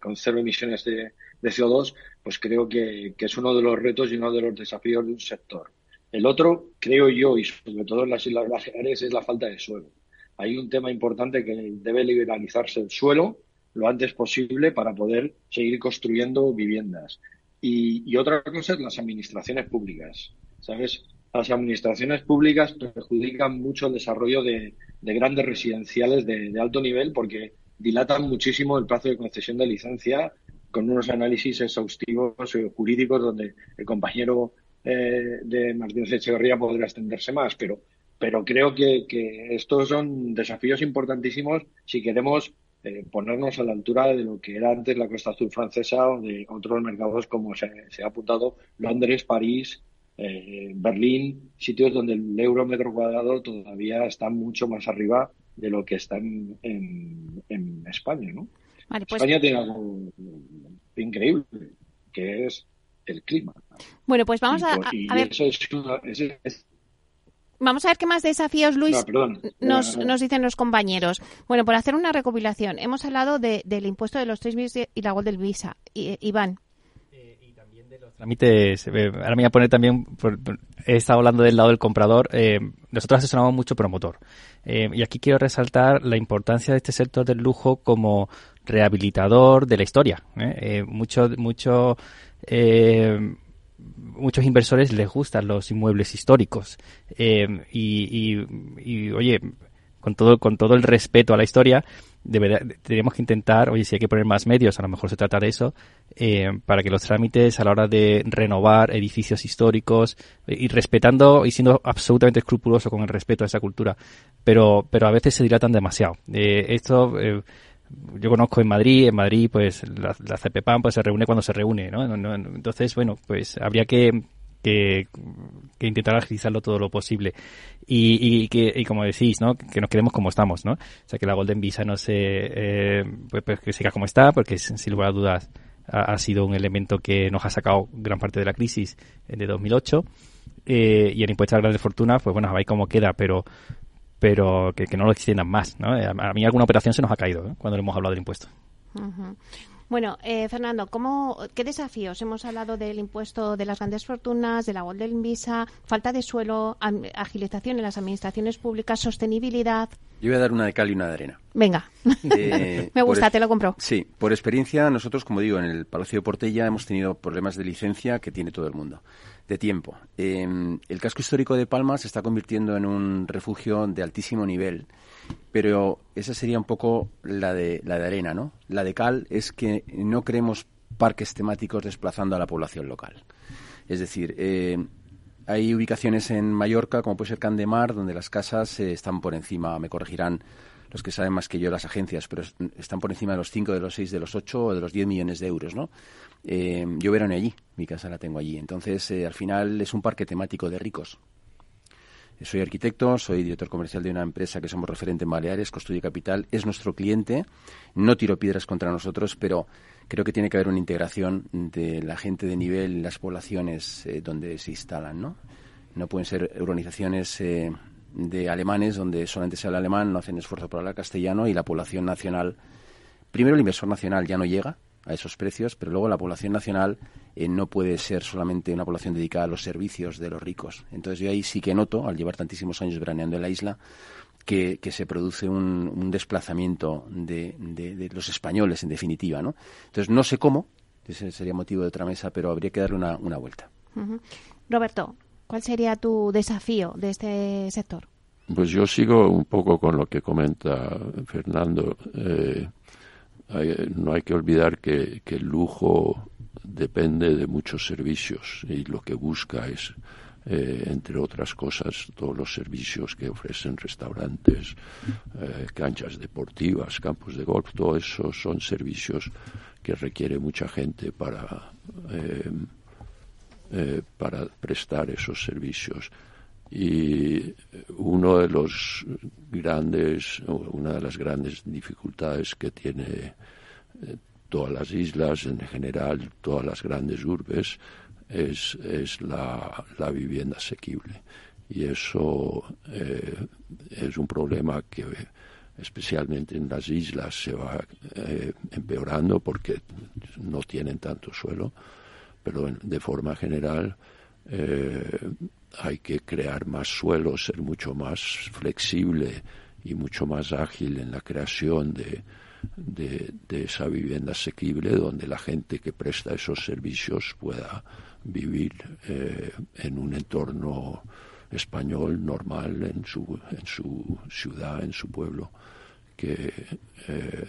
con cero emisiones de, CO2, pues creo que, es uno de los retos y uno de los desafíos de un sector. El otro, creo yo, y sobre todo en las Islas Baleares, es la falta de suelo. Hay un tema importante que debe liberalizarse el suelo lo antes posible para poder seguir construyendo viviendas. Y otra cosa es las administraciones públicas. ¿Sabes? las administraciones públicas perjudican mucho el desarrollo de, grandes residenciales de, alto nivel porque dilatan muchísimo el plazo de concesión de licencia con unos análisis exhaustivos eh, jurídicos donde el compañero eh, de Martínez Echeverría podrá extenderse más, pero, pero creo que, estos son desafíos importantísimos si queremos eh, ponernos a la altura de lo que era antes la Costa Azul francesa o de otros mercados como se, se ha apuntado Londres, París, eh, Berlín, sitios donde el euro metro cuadrado todavía está mucho más arriba de lo que está en, en, España, ¿no? Pues España tiene algo increíble, que es el clima. Bueno, pues vamos a, ver. Vamos a ver qué más desafíos, Luis, nos, nos, dicen los compañeros. Bueno, por hacer una recopilación, hemos hablado de, del impuesto de los tres meses y la Gold del Visa. Y, Iván, trámites, eh, ahora me voy a poner también, he estado hablando del lado del comprador, eh, nosotros asesoramos mucho promotor. Eh, y aquí quiero resaltar la importancia de este sector del lujo como rehabilitador de la historia. mucho, mucho, muchos inversores les gustan los inmuebles históricos. y, y, oye, con todo, con todo el respeto a la historia, tenemos que intentar, oye, si hay que poner más medios, a lo mejor se trata de eso, eh, para que los trámites a la hora de renovar edificios históricos eh, y respetando y siendo absolutamente escrupuloso con el respeto a esa cultura, pero, pero a veces se dilatan demasiado. Eh, esto, yo conozco en Madrid, en Madrid pues la, la CPPAM pues se reúne cuando se reúne, ¿no? Entonces, bueno, pues habría que que, intentar agilizarlo todo lo posible. Y, y, que, y como decís, ¿no? Que nos quedemos como estamos, ¿no? O sea, que la Golden Visa no se, eh, pues, pues, que siga como está, porque sin lugar a dudas ha, sido un elemento que nos ha sacado gran parte de la crisis de 2008. Eh, y el impuesto a grandes fortunas, pues bueno, a ver cómo queda, pero pero que, no lo extiendan más, ¿no? A mí alguna operación se nos ha caído ¿eh? cuando le hemos hablado del impuesto. Bueno, eh, Fernando, ¿cómo, ¿qué desafíos? Hemos hablado del impuesto de las grandes fortunas, de la Golden Visa, falta de suelo, agilización en las administraciones públicas, sostenibilidad. Yo voy a dar una de cal y una de arena. Venga, me gusta, te lo compro. Sí, por experiencia, nosotros, como digo, en el Palacio de Portella hemos tenido problemas de licencia que tiene todo el mundo, de tiempo. Em, el casco histórico de Palma se está convirtiendo en un refugio de altísimo nivel pero esa sería un poco la de, la de arena, ¿no? La de cal es que no creemos parques temáticos desplazando a la población local. Es decir, eh, hay ubicaciones en Mallorca, como puede ser Candemar, donde las casas eh, están por encima, me corregirán los que saben más que yo las agencias, pero están por encima de los 5, de los 6, de los 8 o de los 10 millones de euros, ¿no? Eh, yo verán allí, mi casa la tengo allí. Entonces, al final es un parque temático de ricos, soy arquitecto, soy director comercial de una empresa que somos referente en Baleares, Construye Capital, es nuestro cliente, no tiro piedras contra nosotros, pero creo que tiene que haber una integración de la gente de nivel las poblaciones eh, donde se instalan, ¿no? No pueden ser urbanizaciones eh, de alemanes donde solamente se habla alemán, no hacen esfuerzo por hablar castellano y la población nacional, primero el inversor nacional ya no llega, a esos precios, pero luego la población nacional eh, no puede ser solamente una población dedicada a los servicios de los ricos. Entonces yo ahí sí que noto, al llevar tantísimos años veraneando en la isla, que, se produce un, desplazamiento de, de, los españoles, en definitiva. ¿no? Entonces no sé cómo, ese sería motivo de otra mesa, pero habría que darle una, una vuelta. Roberto, ¿cuál sería tu desafío de este sector? Pues yo sigo un poco con lo que comenta Fernando. Eh, no hay que olvidar que, el lujo depende de muchos servicios y lo que busca es eh, entre otras cosas, todos los servicios que ofrecen restaurantes, eh, canchas deportivas, campos de golf, todo eso son servicios que requiere mucha gente para, para prestar esos servicios. Y uno de los grandes, una de las grandes dificultades que tiene todas las islas, en general todas las grandes urbes, es, es la, la vivienda asequible. Y eso eh, es un problema que especialmente en las islas se va eh, empeorando porque no tienen tanto suelo, pero de forma general eh, hay que crear más suelo, ser mucho más flexible y mucho más ágil en la creación de, esa vivienda asequible donde la gente que presta esos servicios pueda vivir eh, en un entorno español normal en su, en su ciudad, en su pueblo, que, eh,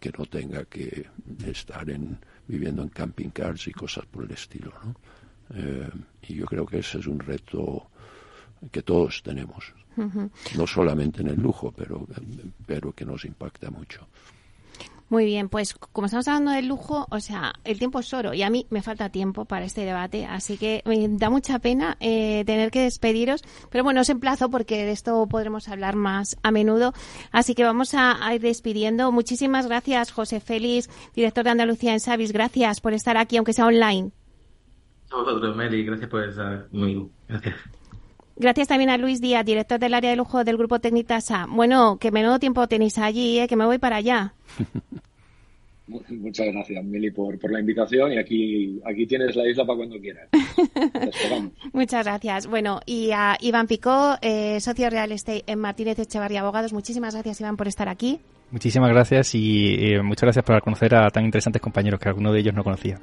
que no tenga que estar en, viviendo en camping cars y cosas por el estilo. ¿no? Eh, y yo creo que ese es un reto que todos tenemos, no solamente en el lujo, pero, pero que nos impacta mucho. Muy bien, pues como estamos hablando del lujo, o sea, el tiempo es oro y a mí me falta tiempo para este debate, así que me da mucha pena eh, tener que despediros, pero bueno, os emplazo porque de esto podremos hablar más a menudo, así que vamos a, ir despidiendo. Muchísimas gracias, José Félix, director de Andalucía en Savis, gracias por estar aquí, aunque sea online. A vosotros, Meli, gracias por estar conmigo. Gracias. Gracias también a Luis Díaz, director del área de lujo del grupo Tecnitasa. Bueno, que menudo tiempo tenéis allí, ¿eh? que me voy para allá. Muchas gracias, Mili, por, por la invitación y aquí, aquí tienes la isla para cuando quieras. Muchas gracias. Bueno, y a Iván Picó, eh, socio real estate en Martínez Echevarría Abogados. Muchísimas gracias, Iván, por estar aquí. Muchísimas gracias y eh, muchas gracias por conocer a tan interesantes compañeros que alguno de ellos no conocía.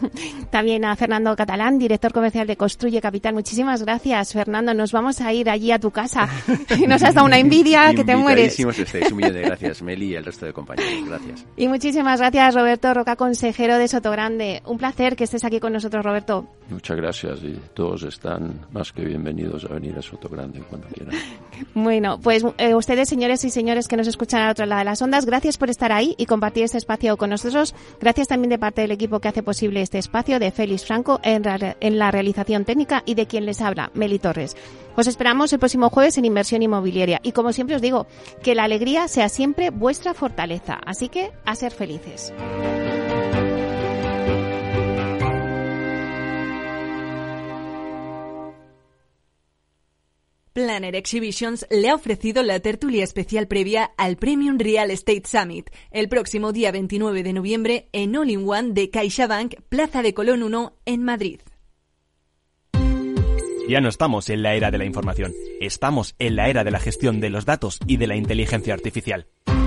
También a Fernando Catalán, director comercial de Construye Capital. Muchísimas gracias, Fernando. Nos vamos a ir allí a tu casa. Nos has dado una envidia que te mueres. Estáis. Un millón de gracias, Meli, y el resto de compañeros. Gracias. Y muchísimas gracias, Roberto Roca, consejero de Sotogrande. Un placer que estés aquí con nosotros, Roberto. Muchas gracias y todos están más que bienvenidos a venir a Sotogrande cuando quieran. Bueno, pues eh, ustedes, señores y señores que nos escuchan al otro lado las ondas, gracias por estar ahí y compartir este espacio con nosotros. Gracias también de parte del equipo que hace posible este espacio, de Félix Franco en, la realización técnica y de quien les habla, Meli Torres. Os esperamos el próximo jueves en Inversión Inmobiliaria y como siempre os digo, que la alegría sea siempre vuestra fortaleza. Así que a ser felices. Planner Exhibitions le ha ofrecido la tertulia especial previa al Premium Real Estate Summit el próximo día 29 de noviembre en All in One de CaixaBank, Plaza de Colón 1, en Madrid. Ya no estamos en la era de la información, estamos en la era de la gestión de los datos y de la inteligencia artificial.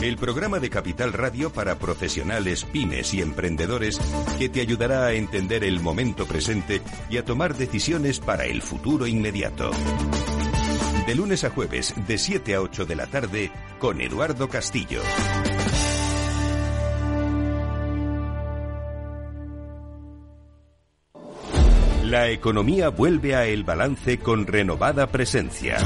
El programa de Capital Radio para profesionales, pymes y emprendedores que te ayudará a entender el momento presente y a tomar decisiones para el futuro inmediato. De lunes a jueves, de 7 a 8 de la tarde, con Eduardo Castillo. La economía vuelve a El Balance con renovada presencia.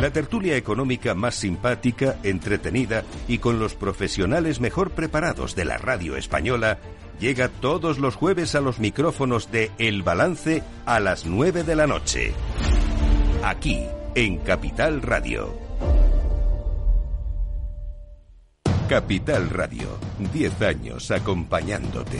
La tertulia económica más simpática, entretenida y con los profesionales mejor preparados de la radio española llega todos los jueves a los micrófonos de El Balance a las 9 de la noche. Aquí, en Capital Radio. Capital Radio, 10 años acompañándote.